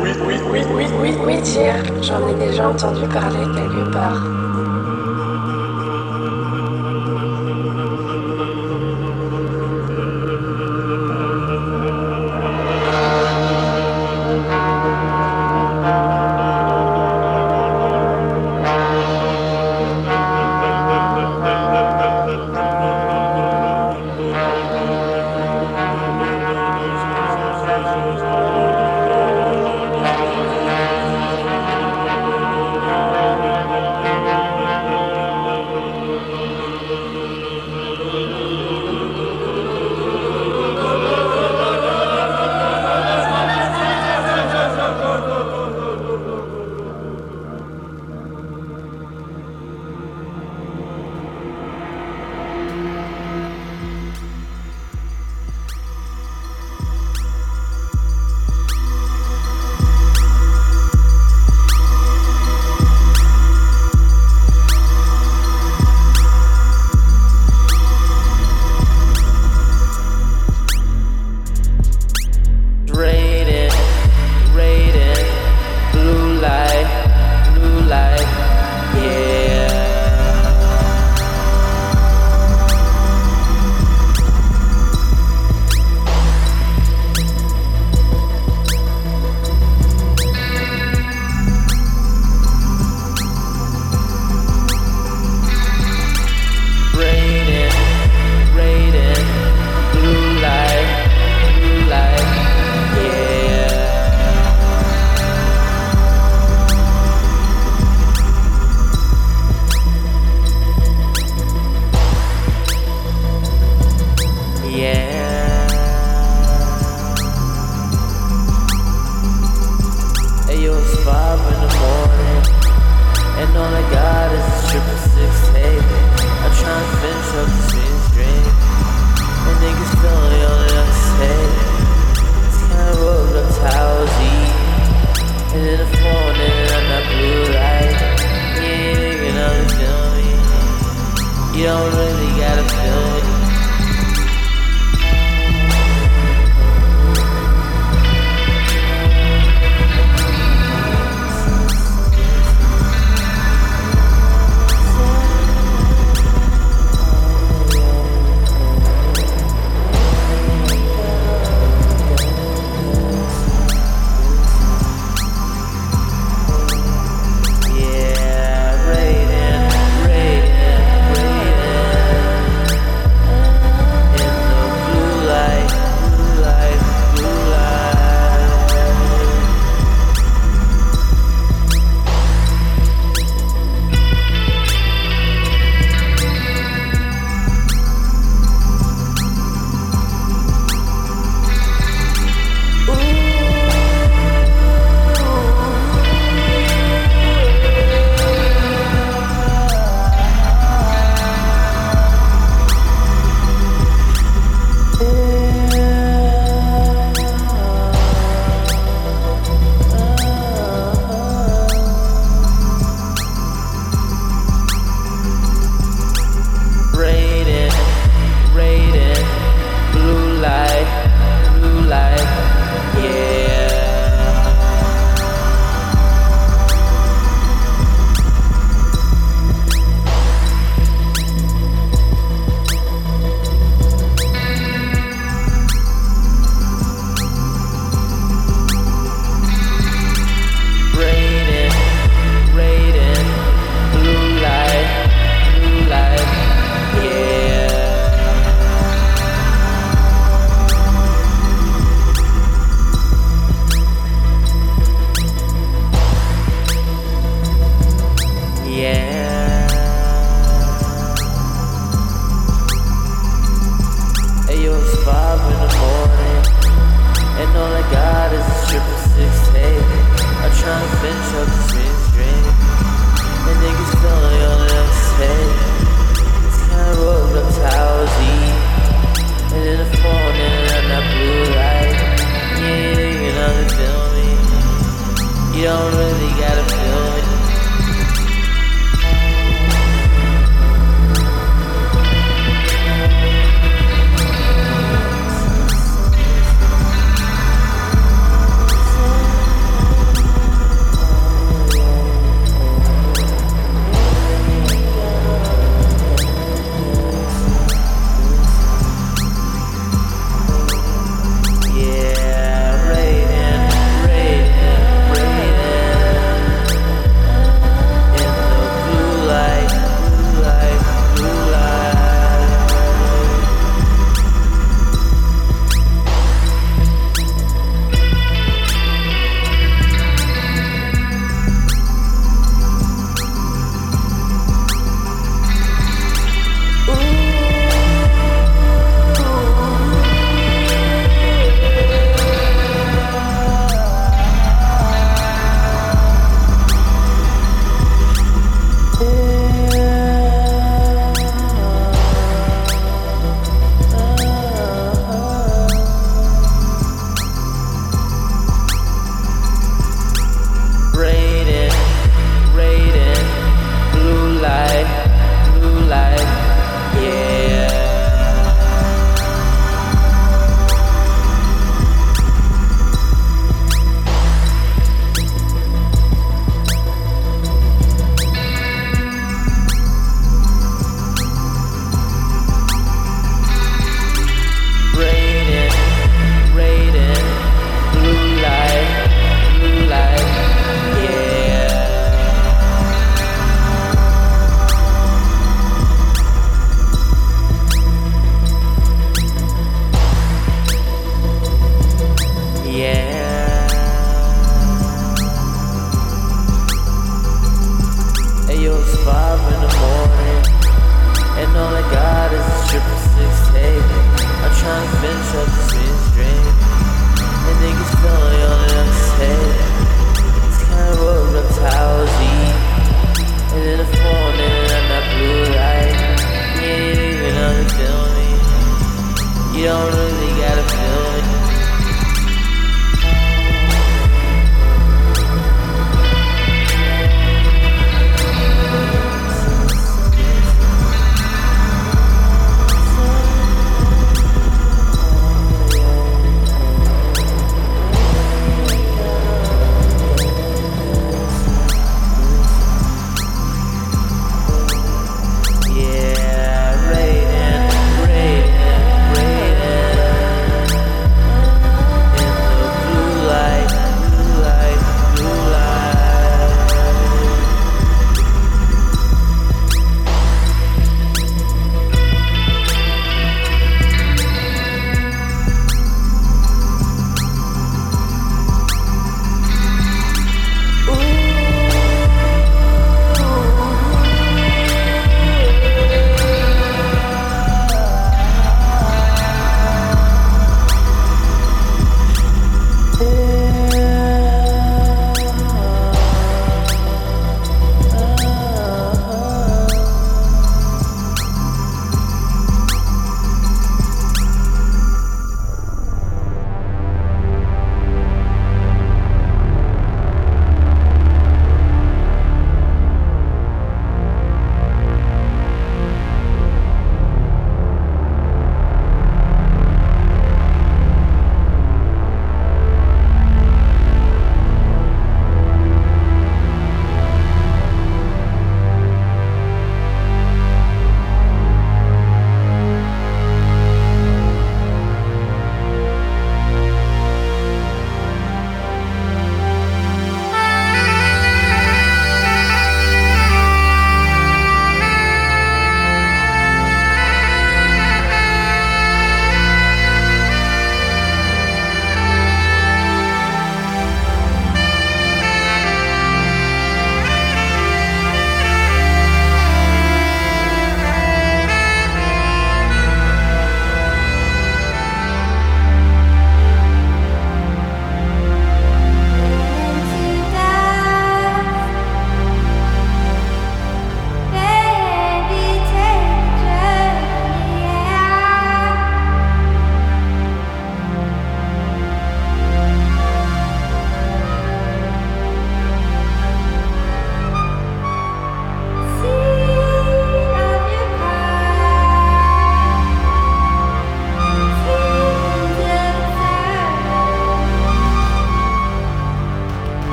oui, oui, oui, oui, oui, oui. J'en ai déjà entendu parler quelque part.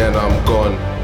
Then I'm gone,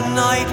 night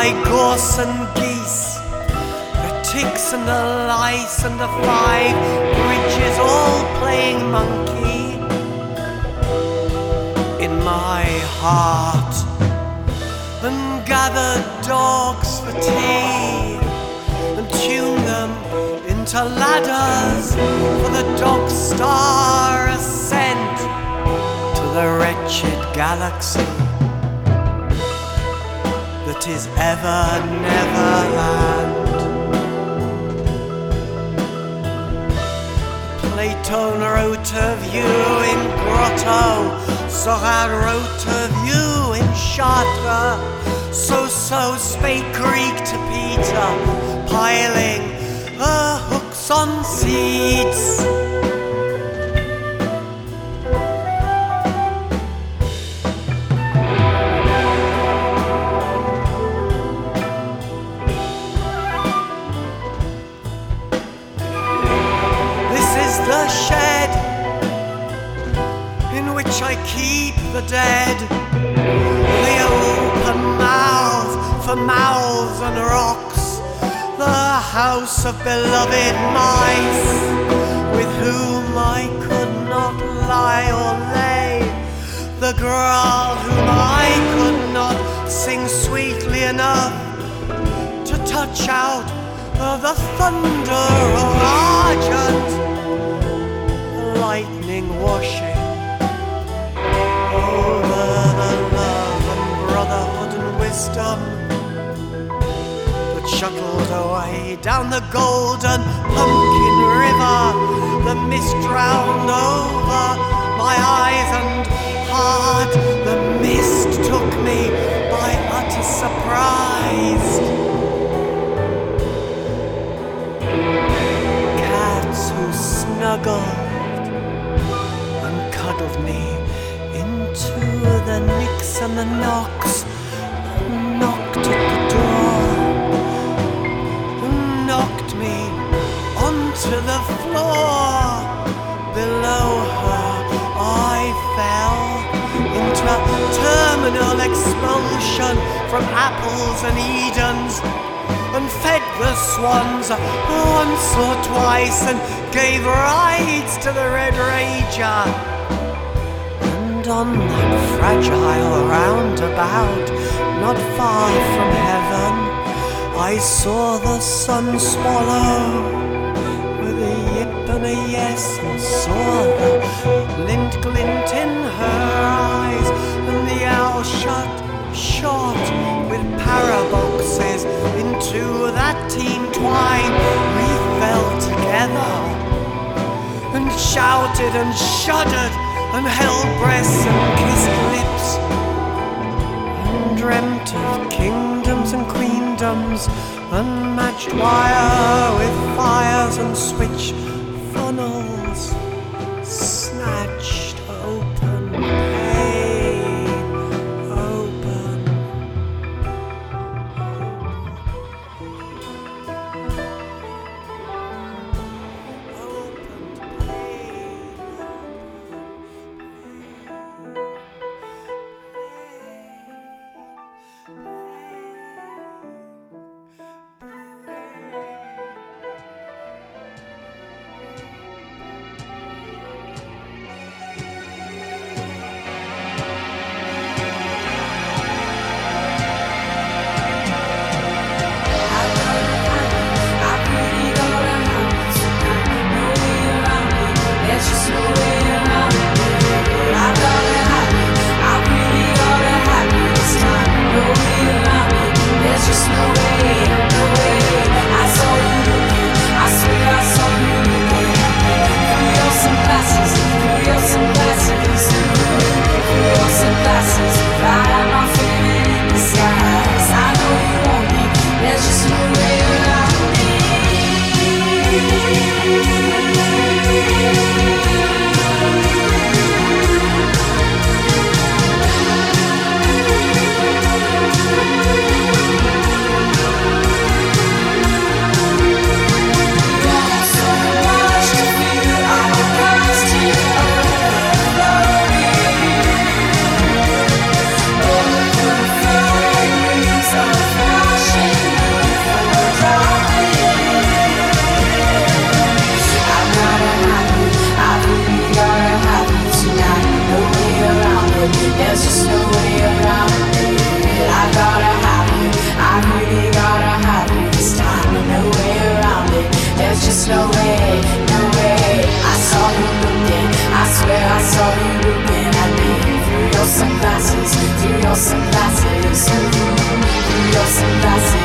by gorse and geese, the ticks and the lice and the five. Bridges all playing monkey. In my heart, and gather dogs for tea. And tune them into ladders. For the dog star ascent to the wretched galaxy that is ever never Neverland. Plato wrote of you in Grotto, Sorad wrote of you in Chartres. So so spake Greek to Peter, piling uh, hooks on seeds. House of beloved mice with whom I could not lie or lay. The girl whom I could not sing sweetly enough to touch out of the thunder of argent lightning washing over the love and brotherhood and wisdom shuttled away down the golden pumpkin river. The mist drowned over my eyes and heart. The mist took me by utter surprise. Cats who snuggled and cuddled me into the nicks and the knocks, onto the floor. Below her, I fell into a terminal expulsion from apples and Edens. And fed the swans once or twice and gave rides to the Red Ranger. And on that fragile roundabout, not far from heaven, I saw the sun swallow saw the lint glint in her eyes, and the owl shot short with paraboxes into that teen twine. We fell together and shouted and shuddered and held breasts and kissed lips and dreamt of kingdoms and queendoms and matched wire with fires and switch funnels sunglasses, through your sunglasses, through your sunglasses.